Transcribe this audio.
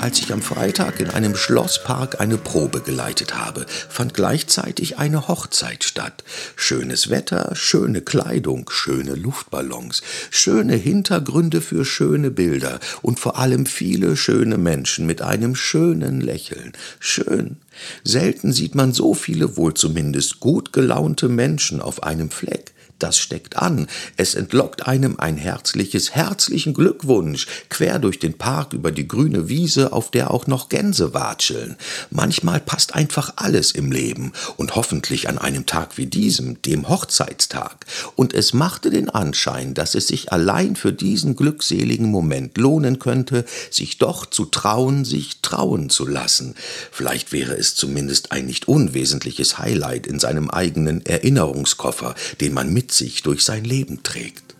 Als ich am Freitag in einem Schlosspark eine Probe geleitet habe, fand gleichzeitig eine Hochzeit statt. Schönes Wetter, schöne Kleidung, schöne Luftballons, schöne Hintergründe für schöne Bilder und vor allem viele schöne Menschen mit einem schönen Lächeln. Schön. Selten sieht man so viele wohl zumindest gut gelaunte Menschen auf einem Fleck das steckt an. Es entlockt einem ein herzliches, herzlichen Glückwunsch, quer durch den Park über die grüne Wiese, auf der auch noch Gänse watscheln. Manchmal passt einfach alles im Leben und hoffentlich an einem Tag wie diesem, dem Hochzeitstag. Und es machte den Anschein, dass es sich allein für diesen glückseligen Moment lohnen könnte, sich doch zu trauen, sich trauen zu lassen. Vielleicht wäre es zumindest ein nicht unwesentliches Highlight in seinem eigenen Erinnerungskoffer, den man mit sich durch sein Leben trägt.